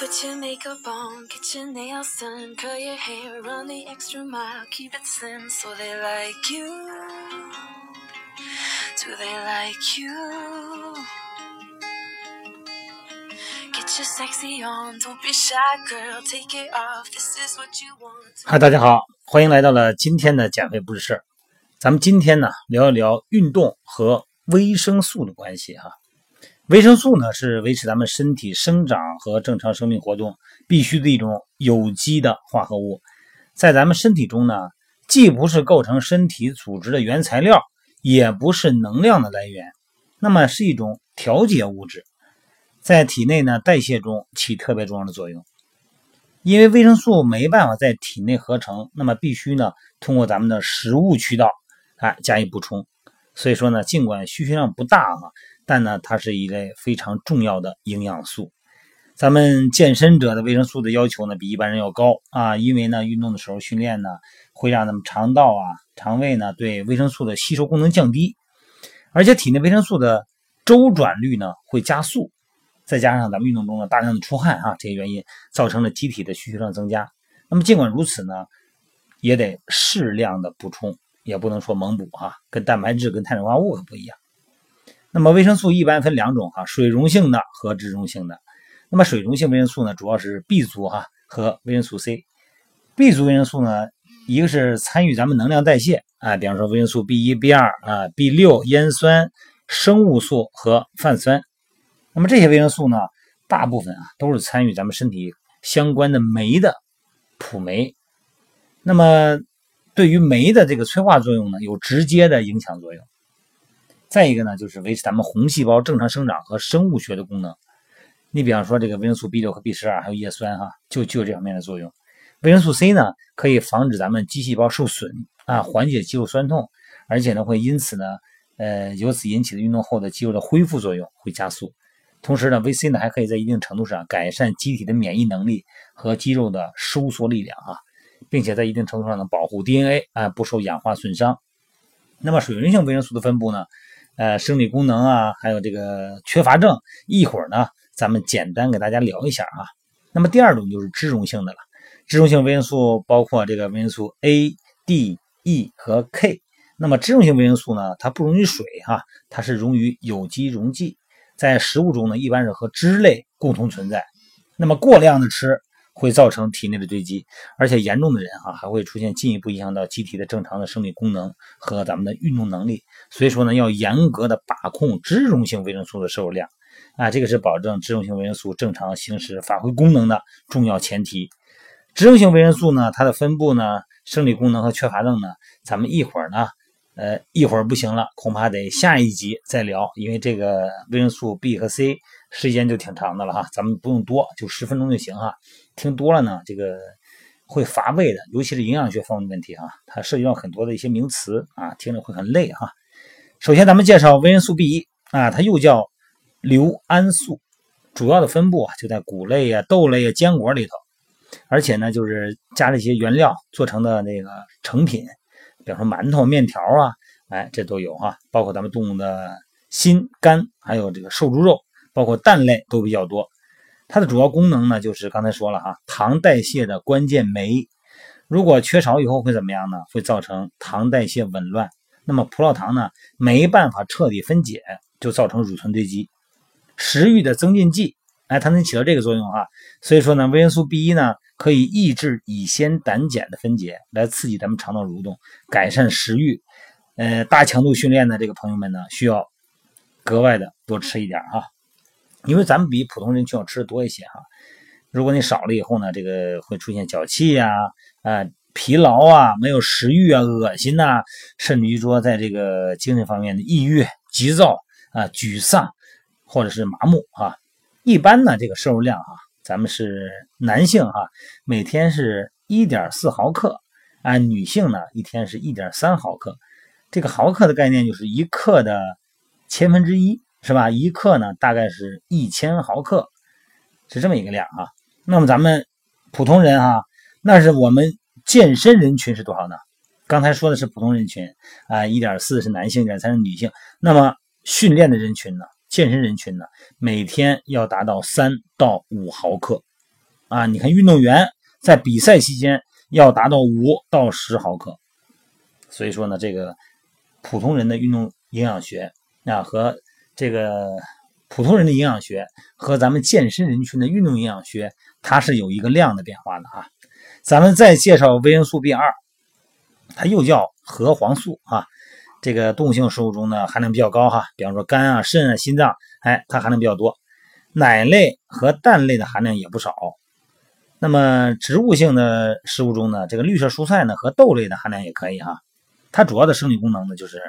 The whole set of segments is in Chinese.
Put your makeup on, get your nails done, curl your hair, run the extra mile, keep it slim so they like you. Do they like you? Get your sexy on, don't be shy, girl, take it off. This is what you want. 嗨，大家好，欢迎来到了今天的减肥不是事儿。咱们今天呢聊一聊运动和维生素的关系哈。 维生素呢是维持咱们身体生长和正常生命活动必须的一种有机的化合物，在咱们身体中呢，既不是构成身体组织的原材料，也不是能量的来源，那么是一种调节物质，在体内呢代谢中起特别重要的作用。因为维生素没办法在体内合成，那么必须呢通过咱们的食物渠道啊加以补充。所以说呢，尽管需求量不大啊。但呢，它是一类非常重要的营养素。咱们健身者的维生素的要求呢，比一般人要高啊，因为呢，运动的时候训练呢，会让咱们肠道啊、肠胃呢对维生素的吸收功能降低，而且体内维生素的周转率呢会加速，再加上咱们运动中呢大量的出汗啊，这些原因造成了机体的需求量增加。那么尽管如此呢，也得适量的补充，也不能说猛补哈，跟蛋白质跟碳水化合物可不一样。那么维生素一般分两种哈，水溶性的和脂溶性的。那么水溶性维生素呢，主要是 B 族哈和维生素 C。B 族维生素呢，一个是参与咱们能量代谢啊，比方说维生素 B 一、B 二啊、B 六、烟酸、生物素和泛酸。那么这些维生素呢，大部分啊都是参与咱们身体相关的酶的辅酶。那么对于酶的这个催化作用呢，有直接的影响作用。再一个呢，就是维持咱们红细胞正常生长和生物学的功能。你比方说这个维生素 B 六和 B 十二，还有叶酸哈，就具有这方面的作用。维生素 C 呢，可以防止咱们肌细胞受损啊，缓解肌肉酸痛，而且呢，会因此呢，呃，由此引起的运动后的肌肉的恢复作用会加速。同时呢维 C 呢，还可以在一定程度上改善机体的免疫能力和肌肉的收缩力量啊，并且在一定程度上呢保护 DNA 啊不受氧化损伤。那么水溶性维生素的分布呢？呃，生理功能啊，还有这个缺乏症，一会儿呢，咱们简单给大家聊一下啊。那么第二种就是脂溶性的了，脂溶性维生素包括这个维生素 A、D、E 和 K。那么脂溶性维生素呢，它不溶于水哈，它是溶于有机溶剂，在食物中呢，一般是和脂类共同存在。那么过量的吃。会造成体内的堆积，而且严重的人哈还会出现进一步影响到机体的正常的生理功能和咱们的运动能力。所以说呢，要严格的把控脂溶性维生素的摄入量啊，这个是保证脂溶性维生素正常行使发挥功能的重要前提。脂溶性维生素呢，它的分布呢，生理功能和缺乏症呢，咱们一会儿呢，呃，一会儿不行了，恐怕得下一集再聊，因为这个维生素 B 和 C。时间就挺长的了哈，咱们不用多，就十分钟就行哈。听多了呢，这个会乏味的，尤其是营养学方面的问题哈，它涉及到很多的一些名词啊，听着会很累哈。首先，咱们介绍维生素 B 一啊，它又叫硫胺素，主要的分布啊就在谷类啊、豆类啊、坚果里头，而且呢，就是加了一些原料做成的那个成品，比方说馒头、面条啊，哎，这都有哈，包括咱们动物的心、肝，还有这个瘦猪肉。包括蛋类都比较多，它的主要功能呢，就是刚才说了哈，糖代谢的关键酶。如果缺少以后会怎么样呢？会造成糖代谢紊乱。那么葡萄糖呢，没办法彻底分解，就造成乳酸堆积。食欲的增进剂，哎，它能起到这个作用啊。所以说呢，维生素 B 一呢，可以抑制乙酰胆碱的分解，来刺激咱们肠道蠕动，改善食欲。呃，大强度训练的这个朋友们呢，需要格外的多吃一点哈。因为咱们比普通人群要吃的多一些哈，如果你少了以后呢，这个会出现脚气呀、啊疲劳啊、没有食欲啊、恶心呐，甚至于说在这个精神方面的抑郁、急躁啊、沮丧，或者是麻木啊。一般呢，这个摄入量啊，咱们是男性哈，每天是一点四毫克，啊，女性呢一天是一点三毫克。这个毫克的概念就是一克的千分之一。是吧？一克呢，大概是一千毫克，是这么一个量啊。那么咱们普通人啊，那是我们健身人群是多少呢？刚才说的是普通人群啊，一点四是男性，一点三是女性。那么训练的人群呢？健身人群呢？每天要达到三到五毫克，啊。你看运动员在比赛期间要达到五到十毫克，所以说呢，这个普通人的运动营养学啊和这个普通人的营养学和咱们健身人群的运动营养学，它是有一个量的变化的啊。咱们再介绍维生素 B 二，它又叫核黄素啊。这个动物性食物中呢含量比较高哈，比方说肝啊、肾啊、心脏，哎，它含量比较多。奶类和蛋类的含量也不少。那么植物性的食物中呢，这个绿色蔬菜呢和豆类的含量也可以哈。它主要的生理功能呢就是，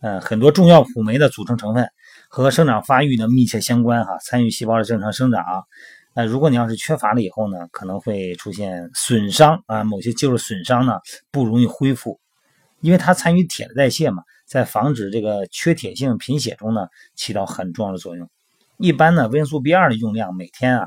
呃，很多重要辅酶的组成成分和生长发育呢密切相关哈，参与细胞的正常生长。呃，如果你要是缺乏了以后呢，可能会出现损伤啊，某些肌肉损伤呢不容易恢复，因为它参与铁的代谢嘛。在防止这个缺铁性贫血中呢，起到很重要的作用。一般呢，维生素 B2 的用量每天啊，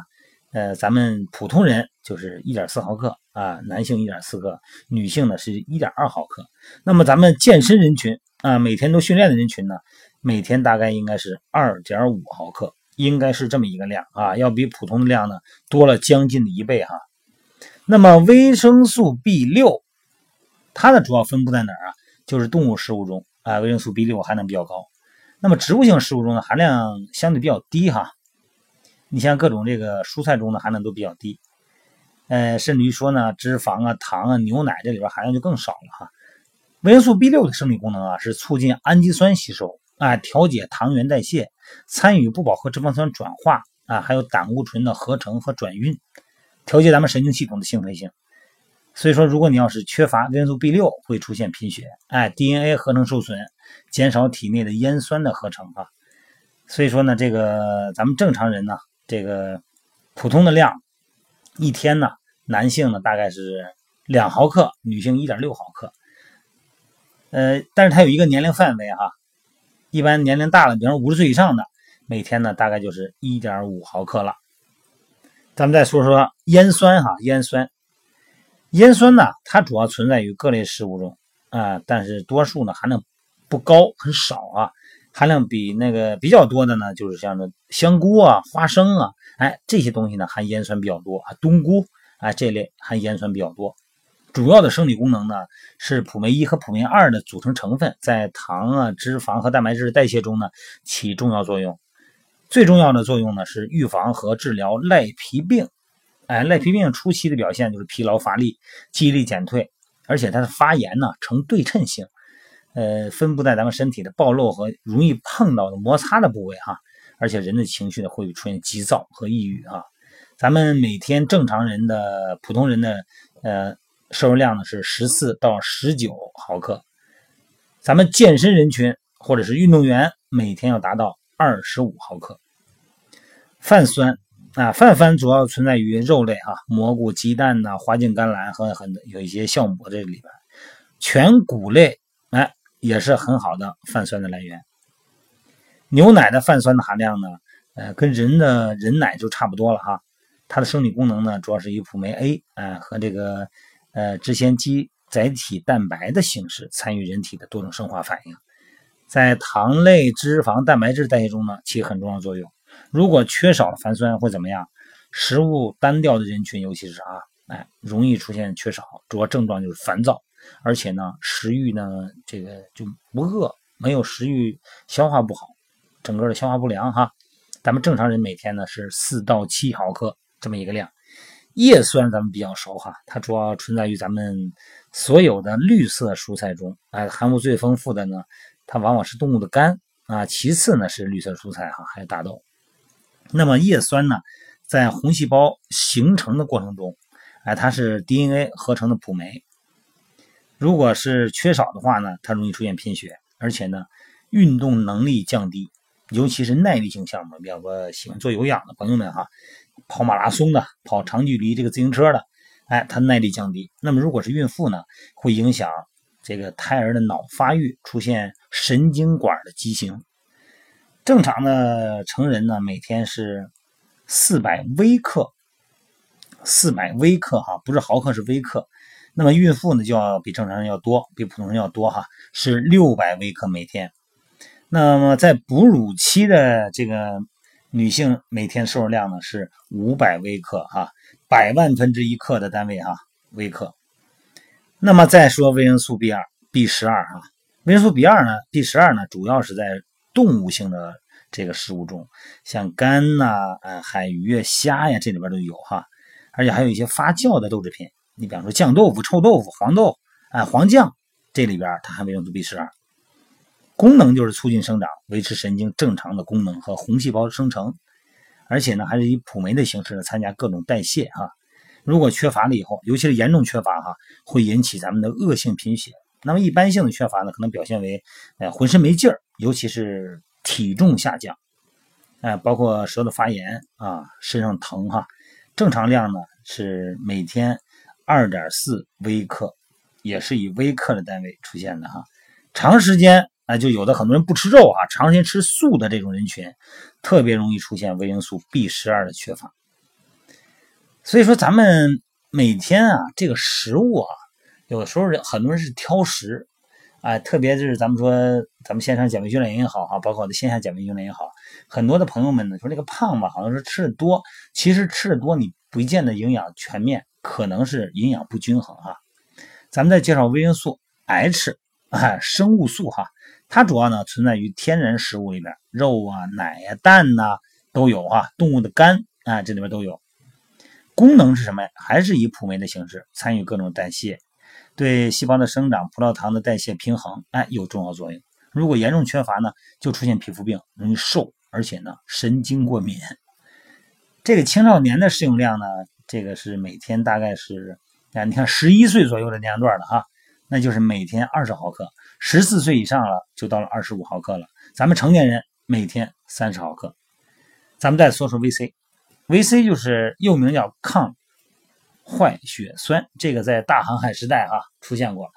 呃，咱们普通人就是一点四毫克啊，男性一点四克，女性呢是一点二毫克。那么咱们健身人群啊，每天都训练的人群呢，每天大概应该是二点五毫克，应该是这么一个量啊，要比普通的量呢多了将近的一倍哈。那么维生素 B6，它的主要分布在哪儿啊？就是动物食物中。啊，维生素 B 六含量比较高。那么植物性食物中的含量相对比较低哈。你像各种这个蔬菜中的含量都比较低。呃，甚至于说呢，脂肪啊、糖啊、牛奶这里边含量就更少了哈。维生素 B 六的生理功能啊，是促进氨基酸吸收啊，调节糖原代谢，参与不饱和脂肪酸转化啊，还有胆固醇的合成和转运，调节咱们神经系统的兴奋性。所以说，如果你要是缺乏维生素 B 六，会出现贫血，哎，DNA 合成受损，减少体内的烟酸的合成啊。所以说呢，这个咱们正常人呢，这个普通的量，一天呢，男性呢大概是两毫克，女性一点六毫克。呃，但是它有一个年龄范围哈，一般年龄大了，比方说五十岁以上的，每天呢大概就是一点五毫克了。咱们再说说烟酸哈，烟酸。烟酸呢，它主要存在于各类食物中啊，但是多数呢含量不高，很少啊。含量比那个比较多的呢，就是像这香菇啊、花生啊，哎，这些东西呢含烟酸比较多啊。冬菇啊这类含烟酸比较多。主要的生理功能呢是辅酶一和辅酶二的组成成分，在糖啊、脂肪和蛋白质代谢中呢起重要作用。最重要的作用呢是预防和治疗赖皮病。哎，赖皮病初期的表现就是疲劳乏力、记忆力减退，而且它的发炎呢呈对称性，呃，分布在咱们身体的暴露和容易碰到的摩擦的部位哈，而且人的情绪呢会出现急躁和抑郁啊。咱们每天正常人的普通人的呃摄入量呢是十四到十九毫克，咱们健身人群或者是运动员每天要达到二十五毫克。泛酸。啊，泛酸主要存在于肉类啊，蘑菇、鸡蛋呐，花茎甘蓝和很有一些酵母这里边。全谷类哎也是很好的泛酸的来源。牛奶的泛酸的含量呢，呃，跟人的人奶就差不多了哈。它的生理功能呢，主要是以辅酶 A 啊和这个呃脂腺基载体蛋白的形式参与人体的多种生化反应，在糖类、脂肪、蛋白质代谢中呢起很重要作用。如果缺少了泛酸会怎么样？食物单调的人群，尤其是啊，哎，容易出现缺少，主要症状就是烦躁，而且呢，食欲呢，这个就不饿，没有食欲，消化不好，整个的消化不良哈。咱们正常人每天呢是四到七毫克这么一个量。叶酸咱们比较熟哈，它主要存在于咱们所有的绿色蔬菜中，哎，含物最丰富的呢，它往往是动物的肝啊，其次呢是绿色蔬菜哈，还有大豆。那么叶酸呢，在红细胞形成的过程中，哎，它是 DNA 合成的辅酶。如果是缺少的话呢，它容易出现贫血，而且呢，运动能力降低，尤其是耐力性项目，比方说喜欢做有氧的朋友们哈，跑马拉松的、跑长距离这个自行车的，哎，它耐力降低。那么如果是孕妇呢，会影响这个胎儿的脑发育，出现神经管的畸形。正常的成人呢，每天是四百微克，四百微克哈，不是毫克，是微克。那么孕妇呢，就要比正常人要多，比普通人要多哈，是六百微克每天。那么在哺乳期的这个女性每天摄入量呢是五百微克哈，百万分之一克的单位哈，微克。那么再说维生素 B 二、B 十二哈，维生素 B 二呢，B 十二呢，主要是在动物性的这个食物中，像肝呐、啊海鱼、虾呀这里边都有哈，而且还有一些发酵的豆制品，你比方说酱豆腐、臭豆腐、黄豆啊、黄酱，这里边它含维生素 B 十二。功能就是促进生长，维持神经正常的功能和红细胞生成，而且呢，还是以辅酶的形式参加各种代谢哈。如果缺乏了以后，尤其是严重缺乏哈，会引起咱们的恶性贫血。那么一般性的缺乏呢，可能表现为呃浑身没劲儿，尤其是体重下降，哎，包括舌头发炎啊，身上疼哈。正常量呢是每天二点四微克，也是以微克的单位出现的哈。长时间。那就有的很多人不吃肉啊，长时间吃素的这种人群，特别容易出现维生素 B 十二的缺乏。所以说，咱们每天啊，这个食物啊，有的时候人很多人是挑食，哎，特别是咱们说咱们线上减肥训练营也好哈，包括我的线下减肥训练也好，很多的朋友们呢说这个胖吧，好像是吃的多，其实吃的多你不见得营养全面，可能是营养不均衡哈。咱们再介绍维生素 H，啊，生物素哈。它主要呢存在于天然食物里边，肉啊、奶呀、蛋呐都有啊，动物的肝啊这里边都有。功能是什么呀？还是以辅酶的形式参与各种代谢，对细胞的生长、葡萄糖的代谢平衡，哎有重要作用。如果严重缺乏呢，就出现皮肤病，容易瘦，而且呢神经过敏。这个青少年的适用量呢，这个是每天大概是啊，你看十一岁左右的年龄段的哈，那就是每天二十毫克。十四岁以上了，就到了二十五毫克了。咱们成年人每天三十毫克。咱们再说说 VC，VC 就是又名叫抗坏血酸，这个在大航海时代哈出现过。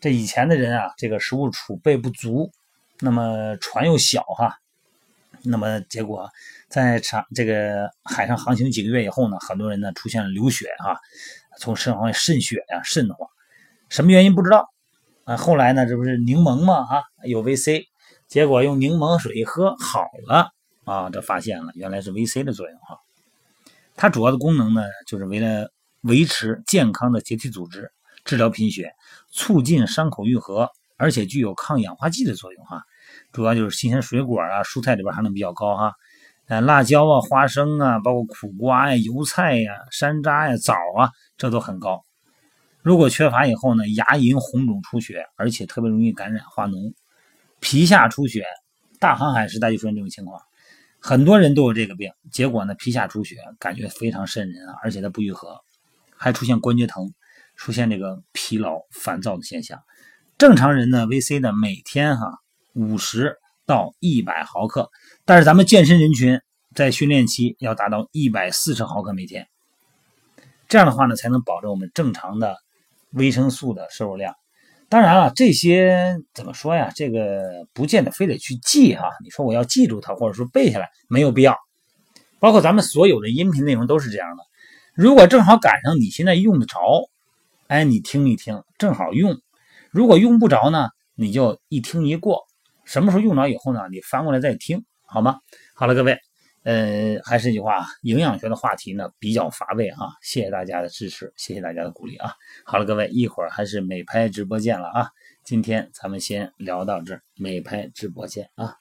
这以前的人啊，这个食物储备不足，那么船又小哈，那么结果在长这个海上航行几个月以后呢，很多人呢出现了流血啊，从身上渗血呀，瘆得慌，什么原因不知道。啊，后来呢，这不是柠檬吗？啊，有 VC，结果用柠檬水喝好了啊，这发现了原来是 VC 的作用哈。它主要的功能呢，就是为了维持健康的结缔组织，治疗贫血，促进伤口愈合，而且具有抗氧化剂的作用哈。主要就是新鲜水果啊、蔬菜里边含量比较高哈。呃，辣椒啊、花生啊，包括苦瓜呀、油菜呀、山楂呀、枣啊，这都很高。如果缺乏以后呢，牙龈红肿出血，而且特别容易感染化脓，皮下出血。大航海时代就出现这种情况，很多人都有这个病。结果呢，皮下出血，感觉非常渗人啊，而且它不愈合，还出现关节疼，出现这个疲劳、烦躁的现象。正常人呢，VC 呢每天哈五十到一百毫克，但是咱们健身人群在训练期要达到一百四十毫克每天。这样的话呢，才能保证我们正常的。维生素的摄入量，当然了，这些怎么说呀？这个不见得非得去记哈。你说我要记住它，或者说背下来，没有必要。包括咱们所有的音频内容都是这样的。如果正好赶上你现在用得着，哎，你听一听，正好用；如果用不着呢，你就一听一过。什么时候用着以后呢，你翻过来再听，好吗？好了，各位。呃，还是那句话，营养学的话题呢比较乏味啊，谢谢大家的支持，谢谢大家的鼓励啊。好了，各位，一会儿还是美拍直播见了啊。今天咱们先聊到这儿，美拍直播见啊。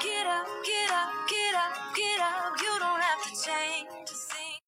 get up, get